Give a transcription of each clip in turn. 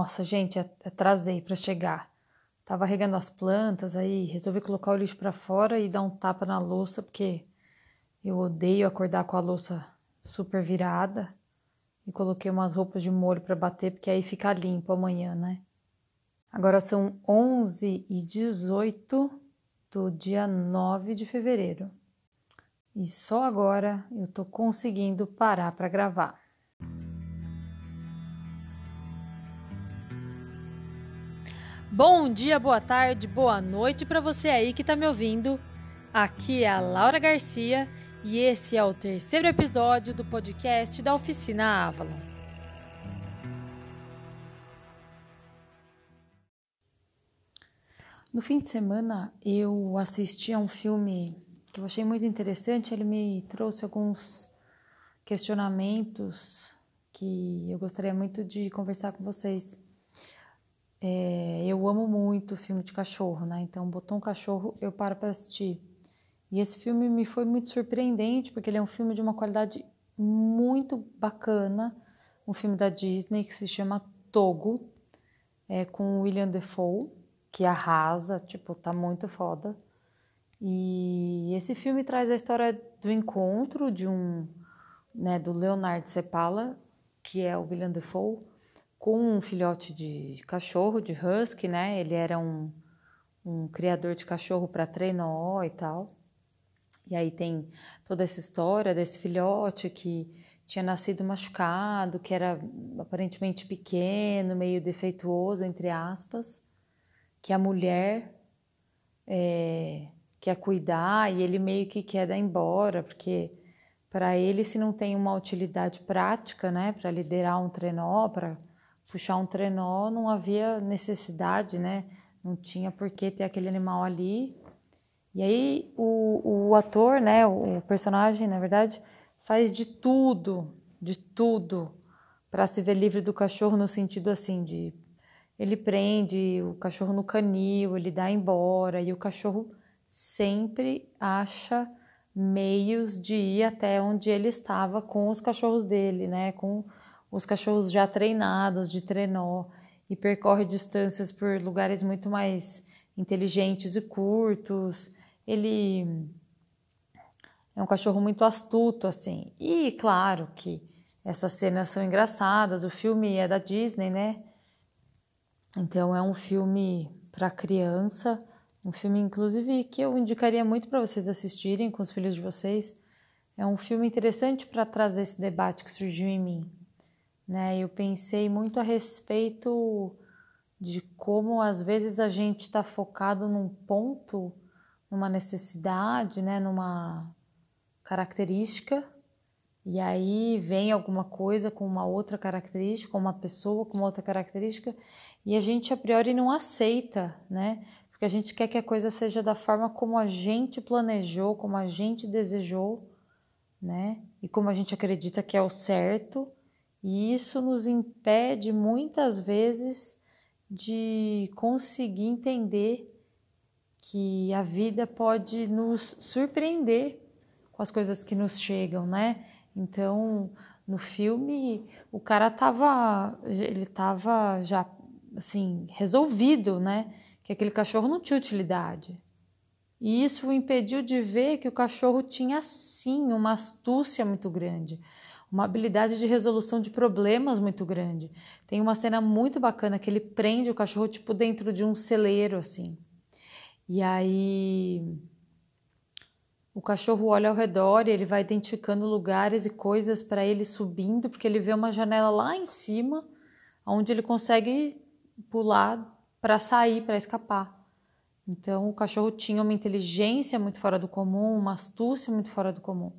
Nossa, gente, atrasei para chegar. Tava regando as plantas, aí resolvi colocar o lixo para fora e dar um tapa na louça, porque eu odeio acordar com a louça super virada. E coloquei umas roupas de molho para bater, porque aí fica limpo amanhã, né? Agora são 11 e 18 do dia 9 de fevereiro. E só agora eu tô conseguindo parar para gravar. Bom dia, boa tarde, boa noite para você aí que está me ouvindo. Aqui é a Laura Garcia e esse é o terceiro episódio do podcast da Oficina Avalon. No fim de semana eu assisti a um filme que eu achei muito interessante. Ele me trouxe alguns questionamentos que eu gostaria muito de conversar com vocês. É, eu amo muito filme de cachorro, né? Então, botou um cachorro, eu paro para assistir. E esse filme me foi muito surpreendente, porque ele é um filme de uma qualidade muito bacana, um filme da Disney que se chama Togo, é, com William Defoe, que arrasa, tipo, tá muito foda. E esse filme traz a história do encontro de um, né, do Leonard Sepala, que é o William Defoe, com um filhote de cachorro, de husky, né? Ele era um, um criador de cachorro para trenó e tal. E aí tem toda essa história desse filhote que tinha nascido machucado, que era aparentemente pequeno, meio defeituoso, entre aspas, que a mulher é, quer cuidar e ele meio que quer dar embora, porque para ele, se não tem uma utilidade prática, né, para liderar um trenó, para puxar um trenó, não havia necessidade, né? Não tinha por que ter aquele animal ali. E aí o, o ator, né, o personagem, na verdade, faz de tudo, de tudo, para se ver livre do cachorro no sentido assim de ele prende o cachorro no canil, ele dá embora e o cachorro sempre acha meios de ir até onde ele estava com os cachorros dele, né, com os cachorros já treinados de trenó e percorre distâncias por lugares muito mais inteligentes e curtos. Ele é um cachorro muito astuto, assim. E claro que essas cenas são engraçadas. O filme é da Disney, né? Então é um filme para criança, um filme inclusive que eu indicaria muito para vocês assistirem com os filhos de vocês. É um filme interessante para trazer esse debate que surgiu em mim né? Eu pensei muito a respeito de como às vezes a gente está focado num ponto, numa necessidade, né? Numa característica e aí vem alguma coisa com uma outra característica, uma pessoa com uma outra característica e a gente a priori não aceita, né? Porque a gente quer que a coisa seja da forma como a gente planejou, como a gente desejou, né? E como a gente acredita que é o certo e isso nos impede muitas vezes de conseguir entender que a vida pode nos surpreender com as coisas que nos chegam, né? Então, no filme, o cara tava, ele tava já assim, resolvido, né? Que aquele cachorro não tinha utilidade. E isso o impediu de ver que o cachorro tinha sim uma astúcia muito grande uma habilidade de resolução de problemas muito grande. Tem uma cena muito bacana que ele prende o cachorro tipo dentro de um celeiro assim. E aí o cachorro olha ao redor e ele vai identificando lugares e coisas para ele subindo, porque ele vê uma janela lá em cima, onde ele consegue pular para sair, para escapar. Então o cachorro tinha uma inteligência muito fora do comum, uma astúcia muito fora do comum.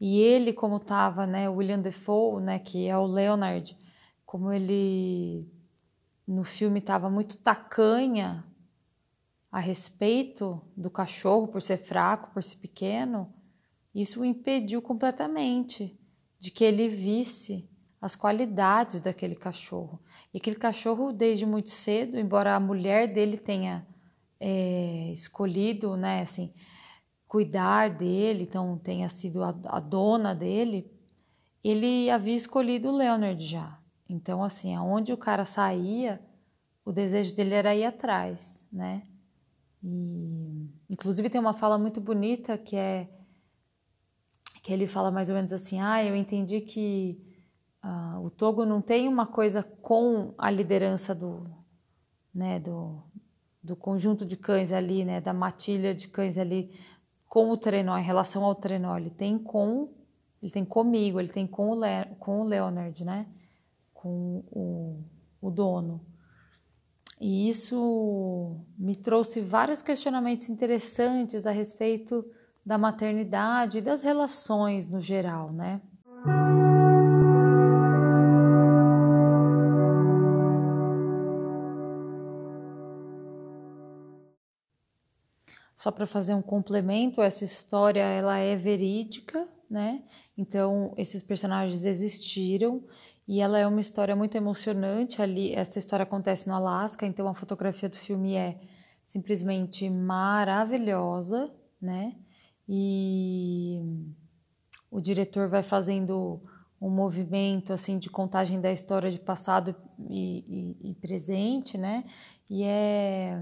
E ele, como estava, né, William Defoe, né, que é o Leonard, como ele no filme estava muito tacanha a respeito do cachorro por ser fraco, por ser pequeno, isso o impediu completamente de que ele visse as qualidades daquele cachorro. E aquele cachorro, desde muito cedo, embora a mulher dele tenha é, escolhido, né, assim, cuidar dele, então tenha sido a, a dona dele, ele havia escolhido o Leonard já. Então, assim, aonde o cara saía, o desejo dele era ir atrás, né? E, inclusive tem uma fala muito bonita que é que ele fala mais ou menos assim: ah, eu entendi que uh, o Togo não tem uma coisa com a liderança do, né, do, do conjunto de cães ali, né, da matilha de cães ali com o trenó, em relação ao trenó, ele tem com ele tem comigo, ele tem com o, Le, com o Leonard, né, com o, o dono. E isso me trouxe vários questionamentos interessantes a respeito da maternidade e das relações no geral, né? Só para fazer um complemento, essa história ela é verídica, né? Então esses personagens existiram e ela é uma história muito emocionante ali. Essa história acontece no Alasca, então a fotografia do filme é simplesmente maravilhosa, né? E o diretor vai fazendo um movimento assim de contagem da história de passado e, e, e presente, né? E é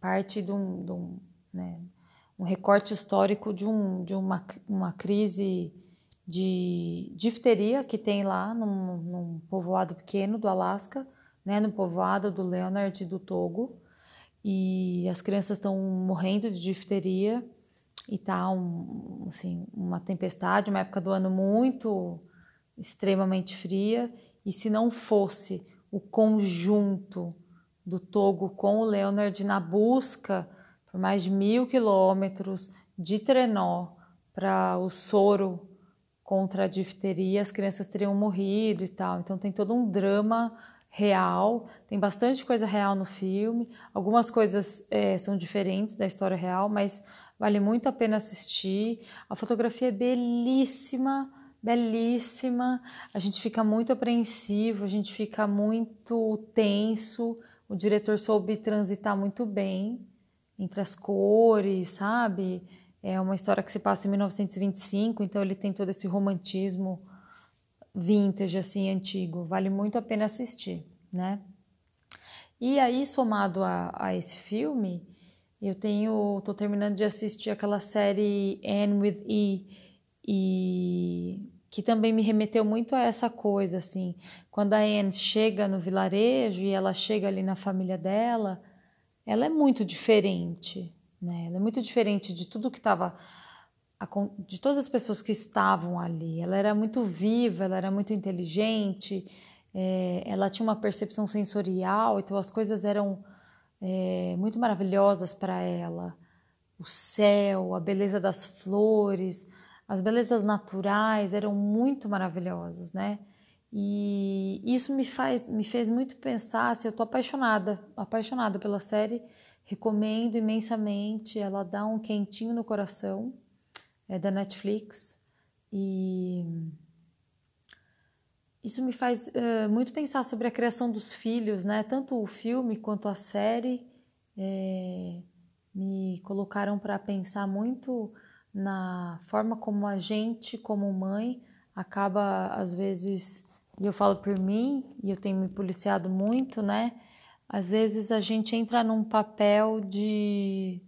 parte de um, de um né? um recorte histórico de, um, de uma, uma crise de difteria que tem lá num, num povoado pequeno do Alasca, né? no povoado do Leonard do Togo. E as crianças estão morrendo de difteria e tá um, assim, uma tempestade, uma época do ano muito extremamente fria. E se não fosse o conjunto do Togo com o Leonard na busca por mais de mil quilômetros de trenó para o soro contra a difteria, as crianças teriam morrido e tal. Então tem todo um drama real, tem bastante coisa real no filme. Algumas coisas é, são diferentes da história real, mas vale muito a pena assistir. A fotografia é belíssima, belíssima. A gente fica muito apreensivo, a gente fica muito tenso. O diretor soube transitar muito bem entre as cores, sabe? É uma história que se passa em 1925, então ele tem todo esse romantismo vintage, assim, antigo. Vale muito a pena assistir, né? E aí, somado a, a esse filme, eu tenho, tô terminando de assistir aquela série Anne with E, e que também me remeteu muito a essa coisa, assim, quando a Anne chega no vilarejo e ela chega ali na família dela, ela é muito diferente, né? Ela é muito diferente de tudo que estava de todas as pessoas que estavam ali. Ela era muito viva, ela era muito inteligente, é, ela tinha uma percepção sensorial, então as coisas eram é, muito maravilhosas para ela. O céu, a beleza das flores, as belezas naturais eram muito maravilhosas, né? E isso me faz, me fez muito pensar se eu tô apaixonada, apaixonada pela série. Recomendo imensamente. Ela dá um quentinho no coração. É da Netflix e isso me faz uh, muito pensar sobre a criação dos filhos, né? Tanto o filme quanto a série é, me colocaram para pensar muito na forma como a gente, como mãe, acaba às vezes e eu falo por mim, e eu tenho me policiado muito, né? Às vezes a gente entra num papel de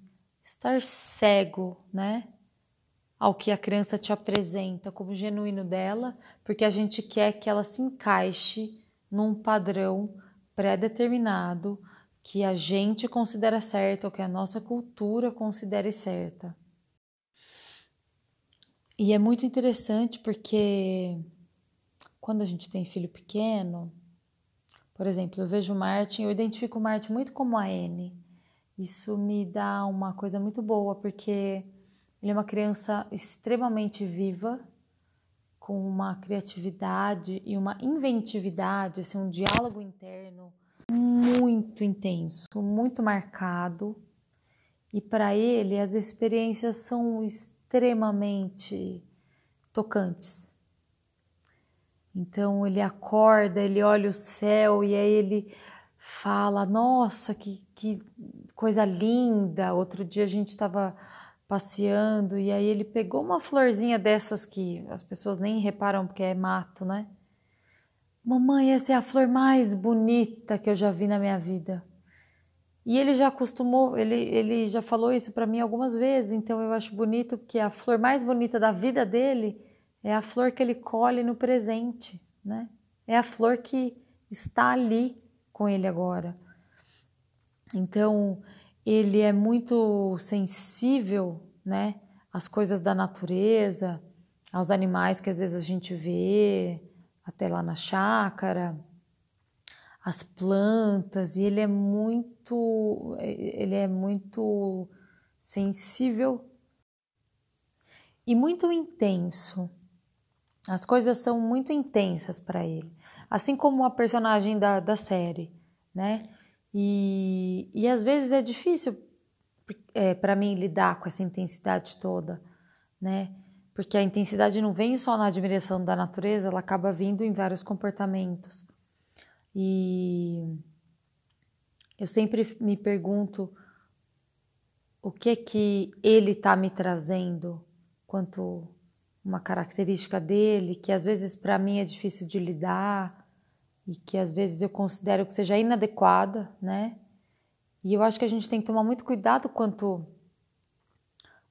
estar cego, né? Ao que a criança te apresenta como genuíno dela, porque a gente quer que ela se encaixe num padrão pré-determinado que a gente considera certo ou que a nossa cultura considere certa. E é muito interessante porque quando a gente tem filho pequeno, por exemplo, eu vejo o Martin, eu identifico o Martin muito como a N. Isso me dá uma coisa muito boa, porque ele é uma criança extremamente viva, com uma criatividade e uma inventividade, assim, um diálogo interno muito intenso, muito marcado. E para ele, as experiências são extremamente tocantes. Então ele acorda, ele olha o céu e aí ele fala: Nossa, que, que coisa linda! Outro dia a gente estava passeando e aí ele pegou uma florzinha dessas que as pessoas nem reparam porque é mato, né? Mamãe, essa é a flor mais bonita que eu já vi na minha vida. E ele já acostumou, ele, ele já falou isso para mim algumas vezes, então eu acho bonito que a flor mais bonita da vida dele é a flor que ele colhe no presente, né? É a flor que está ali com ele agora. Então, ele é muito sensível, né, às coisas da natureza, aos animais que às vezes a gente vê até lá na chácara, as plantas, e ele é muito ele é muito sensível e muito intenso. As coisas são muito intensas para ele, assim como a personagem da, da série, né? E, e às vezes é difícil é, para mim lidar com essa intensidade toda, né? Porque a intensidade não vem só na admiração da natureza, ela acaba vindo em vários comportamentos. E eu sempre me pergunto o que é que ele está me trazendo quanto uma característica dele que às vezes para mim é difícil de lidar e que às vezes eu considero que seja inadequada, né? E eu acho que a gente tem que tomar muito cuidado quanto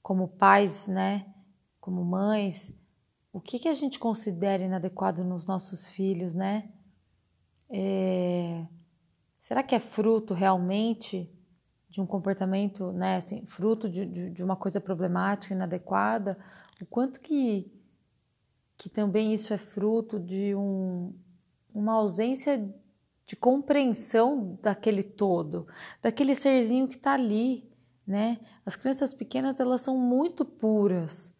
como pais, né, como mães, o que que a gente considera inadequado nos nossos filhos, né? É... Será que é fruto realmente de um comportamento, né, assim, fruto de, de, de uma coisa problemática, inadequada? O quanto que, que também isso é fruto de um, uma ausência de compreensão daquele todo, daquele serzinho que está ali, né? As crianças pequenas elas são muito puras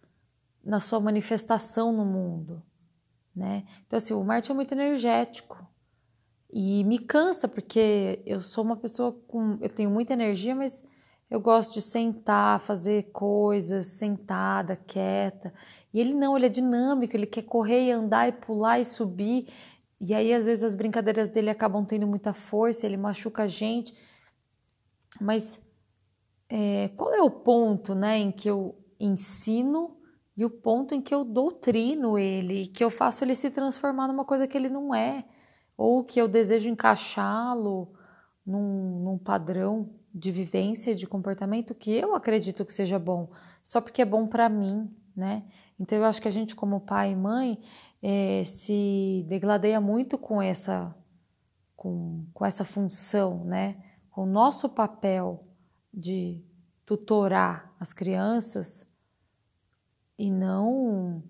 na sua manifestação no mundo, né? Então assim, o Marte é muito energético e me cansa porque eu sou uma pessoa com, eu tenho muita energia, mas eu gosto de sentar, fazer coisas sentada, quieta. E ele não, ele é dinâmico, ele quer correr e andar e pular e subir. E aí, às vezes, as brincadeiras dele acabam tendo muita força, ele machuca a gente. Mas é, qual é o ponto né, em que eu ensino e o ponto em que eu doutrino ele, que eu faço ele se transformar numa coisa que ele não é, ou que eu desejo encaixá-lo num, num padrão de vivência, de comportamento que eu acredito que seja bom, só porque é bom para mim, né? Então eu acho que a gente como pai e mãe é, se degladeia muito com essa com, com essa função, né? Com o nosso papel de tutorar as crianças e não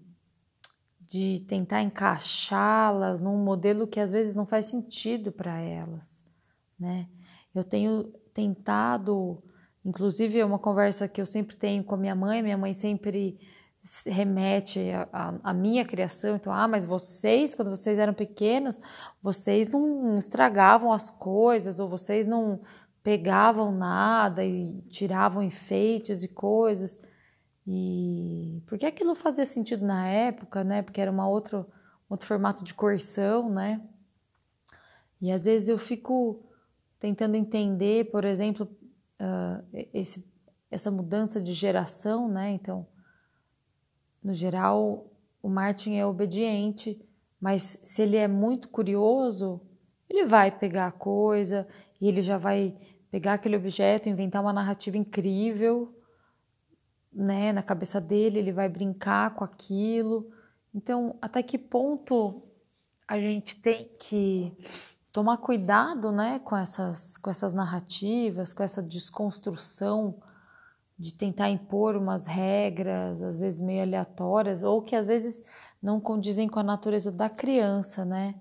de tentar encaixá-las num modelo que às vezes não faz sentido para elas, né? Eu tenho tentado, inclusive é uma conversa que eu sempre tenho com a minha mãe, minha mãe sempre remete à minha criação, então, ah, mas vocês, quando vocês eram pequenos, vocês não estragavam as coisas, ou vocês não pegavam nada e tiravam enfeites e coisas. E porque aquilo fazia sentido na época, né? Porque era uma outro, outro formato de coerção, né? E às vezes eu fico tentando entender, por exemplo, uh, esse, essa mudança de geração, né? Então, no geral, o Martin é obediente, mas se ele é muito curioso, ele vai pegar a coisa e ele já vai pegar aquele objeto, inventar uma narrativa incrível, né? Na cabeça dele, ele vai brincar com aquilo. Então, até que ponto a gente tem que tomar cuidado né, com, essas, com essas narrativas, com essa desconstrução de tentar impor umas regras, às vezes meio aleatórias, ou que às vezes não condizem com a natureza da criança, né?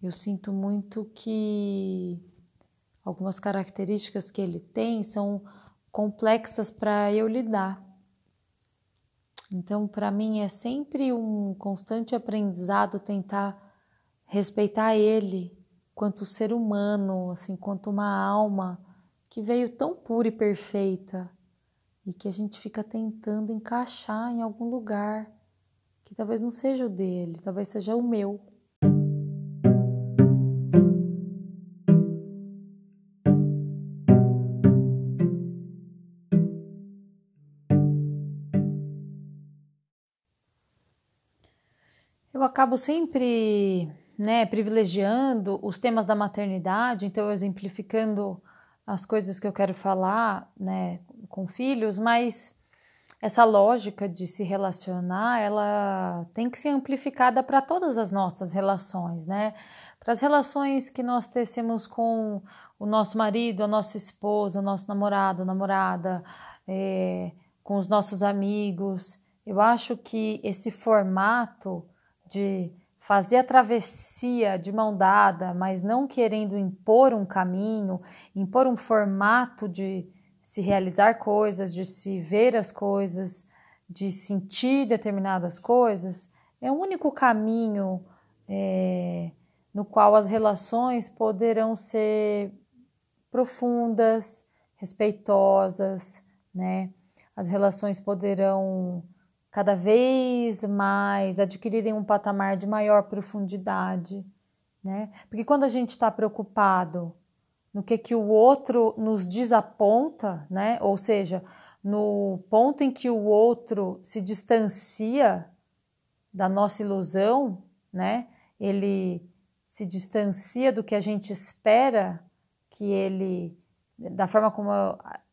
Eu sinto muito que algumas características que ele tem são complexas para eu lidar. Então, para mim é sempre um constante aprendizado tentar respeitar ele quanto ser humano, assim, quanto uma alma que veio tão pura e perfeita e que a gente fica tentando encaixar em algum lugar que talvez não seja o dele, talvez seja o meu. Eu acabo sempre né, privilegiando os temas da maternidade, então exemplificando as coisas que eu quero falar, né, com filhos, mas essa lógica de se relacionar, ela tem que ser amplificada para todas as nossas relações, né? Para as relações que nós tecemos com o nosso marido, a nossa esposa, o nosso namorado, namorada, é, com os nossos amigos. Eu acho que esse formato de fazer a travessia de mão dada, mas não querendo impor um caminho, impor um formato de se realizar coisas, de se ver as coisas, de sentir determinadas coisas, é o único caminho é, no qual as relações poderão ser profundas, respeitosas, né? As relações poderão cada vez mais adquirirem um patamar de maior profundidade, né? Porque quando a gente está preocupado no que que o outro nos desaponta, né? Ou seja, no ponto em que o outro se distancia da nossa ilusão, né? Ele se distancia do que a gente espera que ele, da forma como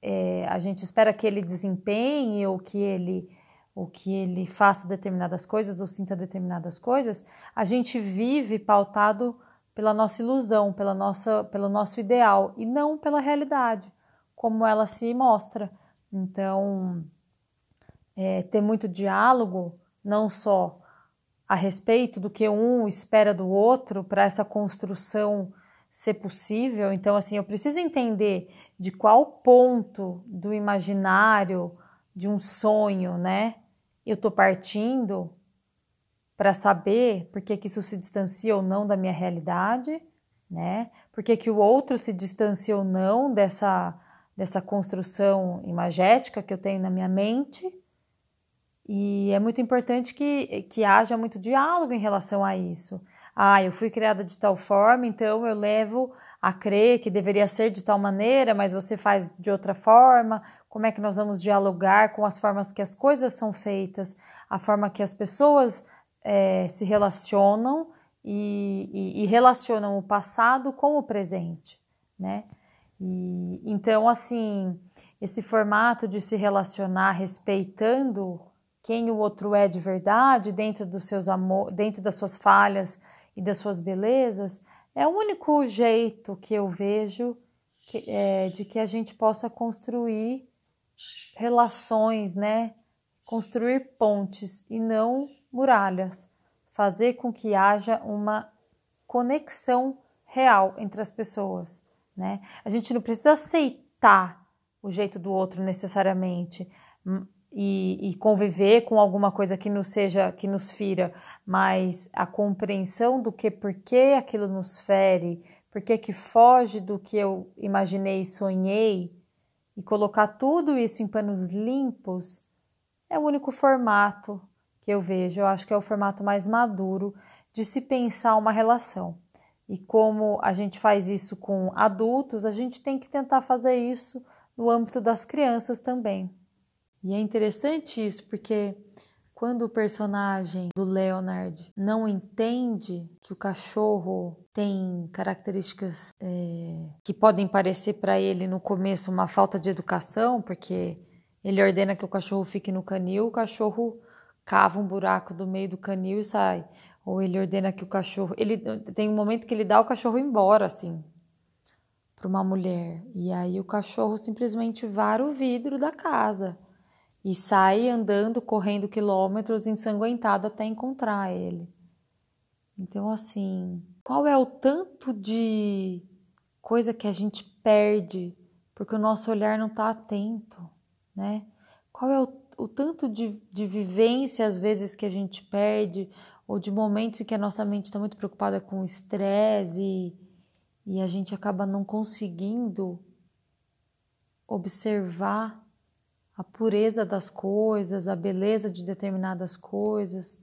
é, a gente espera que ele desempenhe ou que ele, ou que ele faça determinadas coisas ou sinta determinadas coisas, a gente vive pautado pela nossa ilusão, pela nossa, pelo nosso ideal e não pela realidade, como ela se mostra. Então, é, ter muito diálogo, não só a respeito do que um espera do outro para essa construção ser possível. Então, assim, eu preciso entender de qual ponto do imaginário, de um sonho, né, eu estou partindo para saber por que, que isso se distancia ou não da minha realidade, né? Por que, que o outro se distancia ou não dessa, dessa construção imagética que eu tenho na minha mente. E é muito importante que, que haja muito diálogo em relação a isso. Ah, eu fui criada de tal forma, então eu levo a crer que deveria ser de tal maneira, mas você faz de outra forma. Como é que nós vamos dialogar com as formas que as coisas são feitas, a forma que as pessoas é, se relacionam e, e, e, relacionam o passado com o presente, né? E, então, assim, esse formato de se relacionar respeitando quem o outro é de verdade, dentro dos seus amor, dentro das suas falhas e das suas belezas, é o único jeito que eu vejo que, é, de que a gente possa construir relações, né? Construir pontes e não muralhas, fazer com que haja uma conexão real entre as pessoas, né? A gente não precisa aceitar o jeito do outro necessariamente e, e, conviver com alguma coisa que nos seja, que nos fira, mas a compreensão do que, por que aquilo nos fere, por que que foge do que eu imaginei e sonhei, e colocar tudo isso em panos limpos, é o único formato que eu vejo. Eu acho que é o formato mais maduro de se pensar uma relação. E como a gente faz isso com adultos, a gente tem que tentar fazer isso no âmbito das crianças também. E é interessante isso, porque quando o personagem do Leonard não entende que o cachorro tem características é, que podem parecer para ele no começo uma falta de educação, porque ele ordena que o cachorro fique no canil, o cachorro cava um buraco do meio do canil e sai. Ou ele ordena que o cachorro. Ele tem um momento que ele dá o cachorro embora, assim, para uma mulher. E aí o cachorro simplesmente vara o vidro da casa e sai andando, correndo quilômetros, ensanguentado até encontrar ele. Então, assim, qual é o tanto de coisa que a gente perde porque o nosso olhar não está atento, né? Qual é o o tanto de, de vivência às vezes que a gente perde, ou de momentos em que a nossa mente está muito preocupada com estresse e, e a gente acaba não conseguindo observar a pureza das coisas, a beleza de determinadas coisas,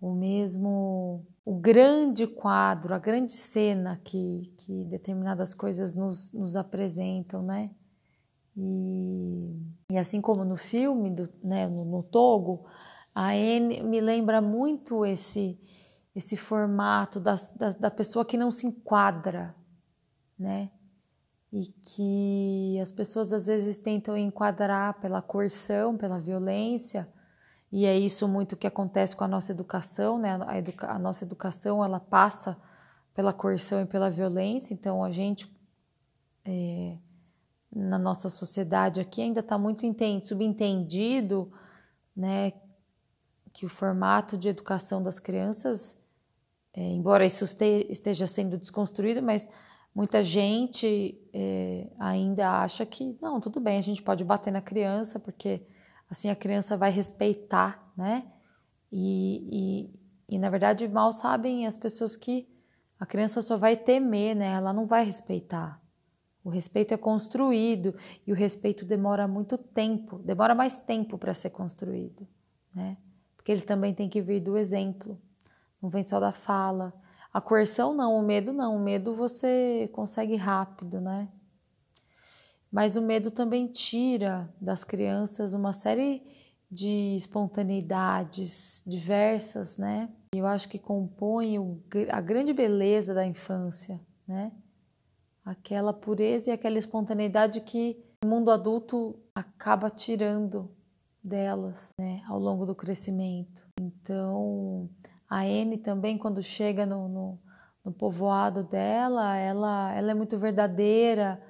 ou mesmo o grande quadro, a grande cena que, que determinadas coisas nos, nos apresentam, né? E, e assim como no filme, do, né, no, no Togo, a Anne me lembra muito esse esse formato da, da, da pessoa que não se enquadra, né? E que as pessoas às vezes tentam enquadrar pela coerção, pela violência, e é isso muito que acontece com a nossa educação, né? A, educa a nossa educação ela passa pela coerção e pela violência, então a gente é, na nossa sociedade aqui ainda está muito subentendido, né? Que o formato de educação das crianças, é, embora isso esteja sendo desconstruído, mas muita gente é, ainda acha que não, tudo bem, a gente pode bater na criança porque assim a criança vai respeitar, né? E, e, e na verdade mal sabem as pessoas que a criança só vai temer, né? Ela não vai respeitar. O respeito é construído e o respeito demora muito tempo, demora mais tempo para ser construído, né? Porque ele também tem que vir do exemplo, não vem só da fala. A coerção não, o medo não, o medo você consegue rápido, né? Mas o medo também tira das crianças uma série de espontaneidades diversas, né? Eu acho que compõe a grande beleza da infância, né? Aquela pureza e aquela espontaneidade que o mundo adulto acaba tirando delas, né, ao longo do crescimento. Então, a N também, quando chega no, no, no povoado dela, ela, ela é muito verdadeira,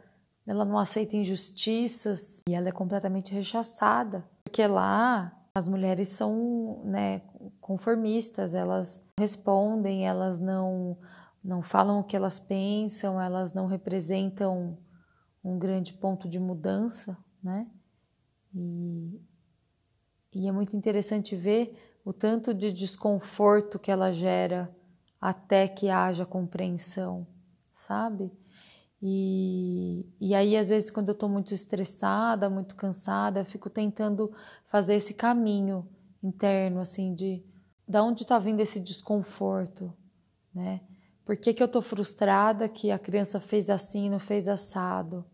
ela não aceita injustiças e ela é completamente rechaçada, porque lá as mulheres são né, conformistas, elas respondem, elas não, não falam o que elas pensam, elas não representam um grande ponto de mudança, né? E, e é muito interessante ver o tanto de desconforto que ela gera até que haja compreensão, sabe? E, e aí, às vezes, quando eu estou muito estressada, muito cansada, eu fico tentando fazer esse caminho interno, assim, de da onde está vindo esse desconforto, né? Por que, que eu estou frustrada que a criança fez assim e não fez assado?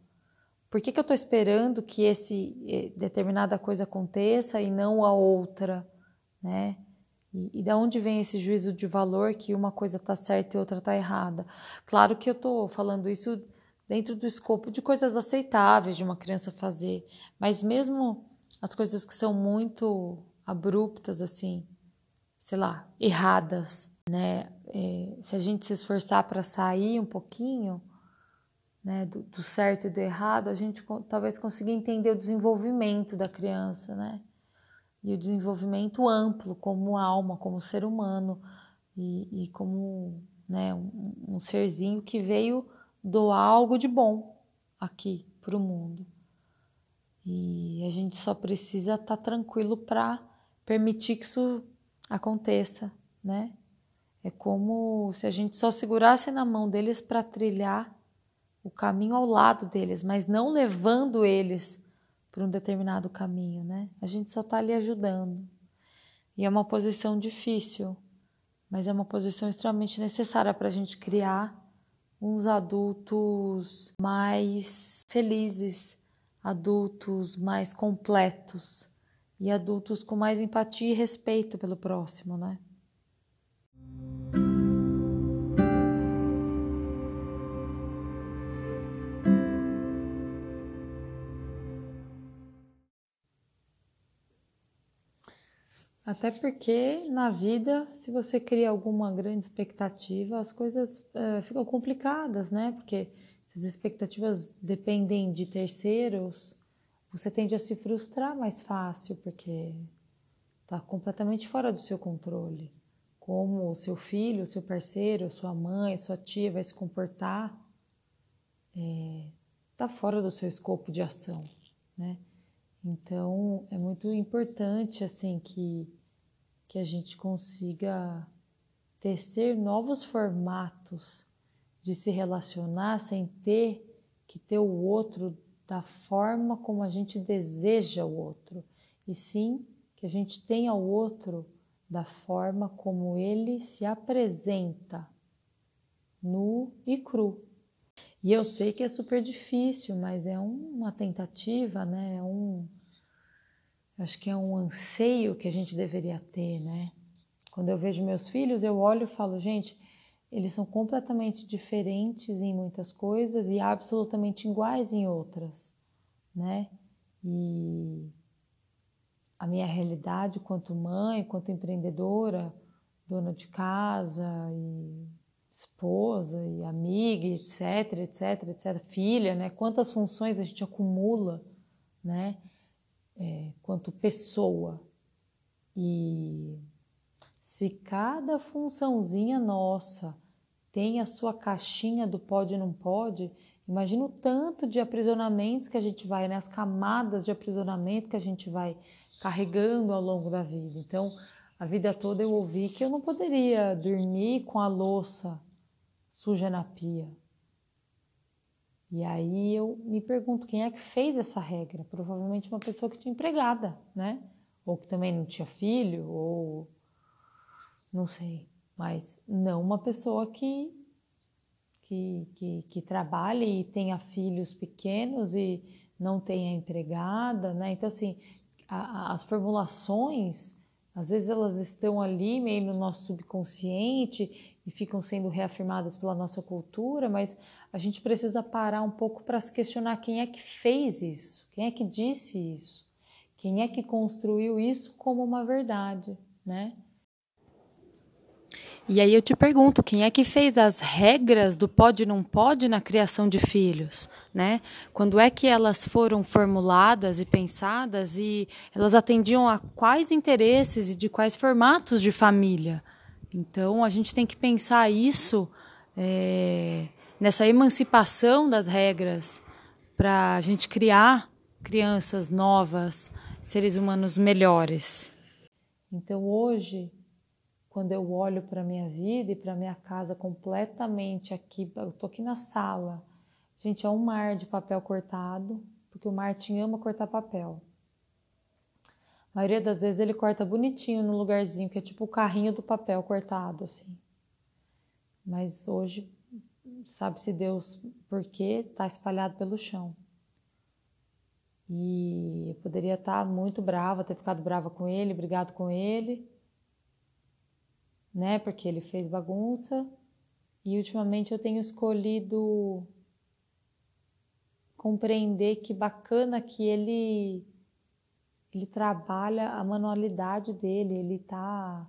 Por que, que eu estou esperando que esse eh, determinada coisa aconteça e não a outra, né? E, e da onde vem esse juízo de valor que uma coisa está certa e outra está errada? Claro que eu estou falando isso dentro do escopo de coisas aceitáveis de uma criança fazer. Mas mesmo as coisas que são muito abruptas, assim, sei lá, erradas, né? É, se a gente se esforçar para sair um pouquinho né, do, do, certo e do errado, a gente talvez consiga entender o desenvolvimento da criança, né? E o desenvolvimento amplo como alma, como ser humano e, e como né, um, um serzinho que veio doar algo de bom aqui para o mundo. E a gente só precisa estar tá tranquilo para permitir que isso aconteça, né? É como se a gente só segurasse na mão deles para trilhar o caminho ao lado deles, mas não levando eles para um determinado caminho, né? A gente só está ali ajudando. E é uma posição difícil, mas é uma posição extremamente necessária para a gente criar uns adultos mais felizes, adultos mais completos e adultos com mais empatia e respeito pelo próximo, né? Até porque na vida, se você cria alguma grande expectativa, as coisas é, ficam complicadas, né? Porque se as expectativas dependem de terceiros, você tende a se frustrar mais fácil, porque está completamente fora do seu controle. Como o seu filho, o seu parceiro, sua mãe, sua tia vai se comportar, está é, tá fora do seu escopo de ação, né? Então é muito importante assim que que a gente consiga tecer novos formatos de se relacionar sem ter que ter o outro da forma como a gente deseja o outro, e sim que a gente tenha o outro da forma como ele se apresenta, nu e cru. E eu sei que é super difícil, mas é uma tentativa, né? É um, Acho que é um anseio que a gente deveria ter, né? Quando eu vejo meus filhos, eu olho e falo, gente, eles são completamente diferentes em muitas coisas e absolutamente iguais em outras, né? E a minha realidade quanto mãe, quanto empreendedora, dona de casa e esposa e amiga, etc, etc, etc, filha, né? Quantas funções a gente acumula, né? É, quanto pessoa. E se cada funçãozinha nossa tem a sua caixinha do pode e não pode, imagina o tanto de aprisionamentos que a gente vai, né? As camadas de aprisionamento que a gente vai carregando ao longo da vida. Então, a vida toda eu ouvi que eu não poderia dormir com a louça suja na pia. E aí eu me pergunto quem é que fez essa regra? Provavelmente uma pessoa que tinha empregada, né? Ou que também não tinha filho, ou não sei, mas não uma pessoa que que, que, que trabalhe e tenha filhos pequenos e não tenha empregada, né? Então assim, a, a, as formulações às vezes elas estão ali meio no nosso subconsciente e ficam sendo reafirmadas pela nossa cultura, mas a gente precisa parar um pouco para se questionar quem é que fez isso, quem é que disse isso, quem é que construiu isso como uma verdade, né? E aí eu te pergunto, quem é que fez as regras do pode e não pode na criação de filhos, né? Quando é que elas foram formuladas e pensadas e elas atendiam a quais interesses e de quais formatos de família? Então a gente tem que pensar isso é, nessa emancipação das regras para a gente criar crianças novas, seres humanos melhores. Então hoje quando eu olho para minha vida e para minha casa completamente aqui, eu tô aqui na sala. Gente, é um mar de papel cortado, porque o Martin ama cortar papel. A maioria das vezes ele corta bonitinho no lugarzinho, que é tipo o carrinho do papel cortado, assim. Mas hoje, sabe-se Deus por quê, tá espalhado pelo chão. E eu poderia estar tá muito brava, ter ficado brava com ele, brigado com ele, né? Porque ele fez bagunça e ultimamente eu tenho escolhido compreender que bacana que ele ele trabalha a manualidade dele, ele está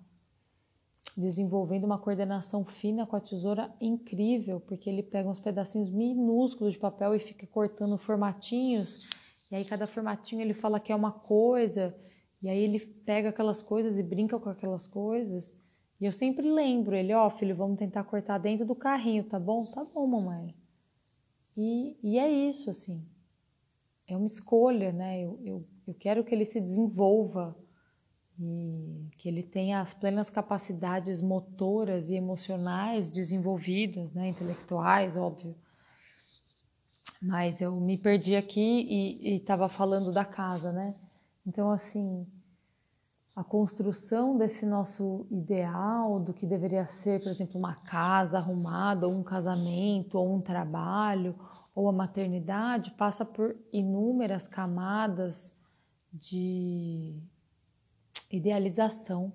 desenvolvendo uma coordenação fina com a tesoura incrível, porque ele pega uns pedacinhos minúsculos de papel e fica cortando formatinhos, e aí cada formatinho ele fala que é uma coisa, e aí ele pega aquelas coisas e brinca com aquelas coisas. E eu sempre lembro ele, ó, oh, filho, vamos tentar cortar dentro do carrinho, tá bom? Tá bom, mamãe. E, e é isso, assim. É uma escolha, né? Eu, eu, eu quero que ele se desenvolva e que ele tenha as plenas capacidades motoras e emocionais desenvolvidas, né? Intelectuais, óbvio. Mas eu me perdi aqui e estava falando da casa, né? Então, assim, a construção desse nosso ideal do que deveria ser, por exemplo, uma casa arrumada, ou um casamento, ou um trabalho, ou a maternidade, passa por inúmeras camadas de idealização.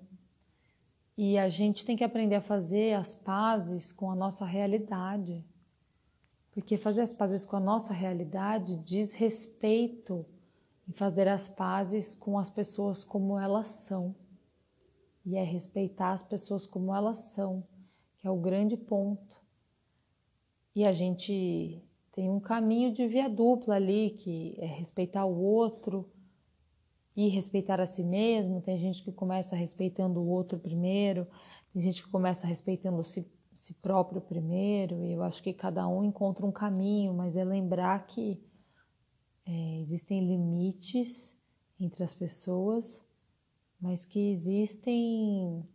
E a gente tem que aprender a fazer as pazes com a nossa realidade. Porque fazer as pazes com a nossa realidade diz respeito e fazer as pazes com as pessoas como elas são. E é respeitar as pessoas como elas são, que é o grande ponto. E a gente tem um caminho de via dupla ali, que é respeitar o outro e respeitar a si mesmo. Tem gente que começa respeitando o outro primeiro, tem gente que começa respeitando si, si próprio primeiro. E eu acho que cada um encontra um caminho, mas é lembrar que é, existem limites entre as pessoas, mas que existem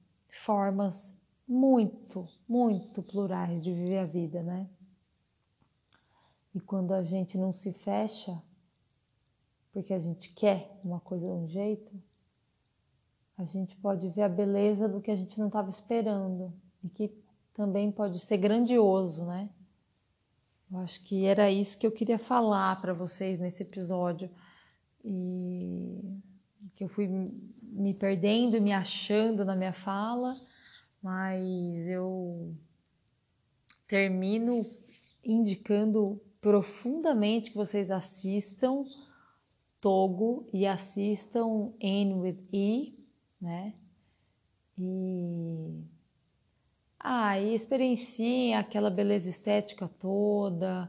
formas muito, muito plurais de viver a vida, né? E quando a gente não se fecha, porque a gente quer uma coisa de um jeito, a gente pode ver a beleza do que a gente não estava esperando e que também pode ser grandioso, né? Eu acho que era isso que eu queria falar para vocês nesse episódio e que eu fui me perdendo, me achando na minha fala, mas eu termino indicando profundamente que vocês assistam Togo e assistam N with E, né? E ah, e experienciem aquela beleza estética toda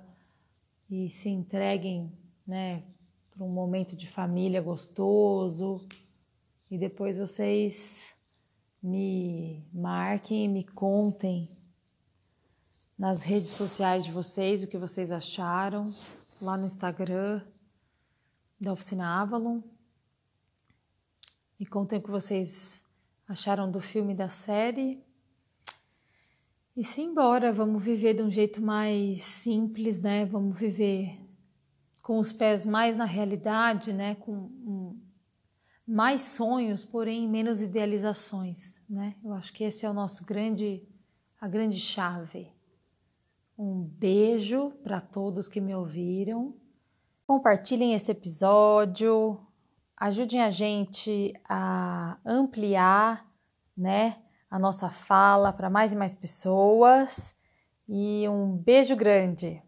e se entreguem, né, para um momento de família gostoso. E depois vocês me marquem me contem nas redes sociais de vocês o que vocês acharam, lá no Instagram da Oficina Avalon. Me contem o que vocês acharam do filme da série. E simbora, vamos viver de um jeito mais simples, né? Vamos viver com os pés mais na realidade, né? Com um, mais sonhos, porém menos idealizações, né? Eu acho que esse é o nosso grande, a grande chave. Um beijo para todos que me ouviram. Compartilhem esse episódio, ajudem a gente a ampliar, né? a nossa fala para mais e mais pessoas. E um beijo grande!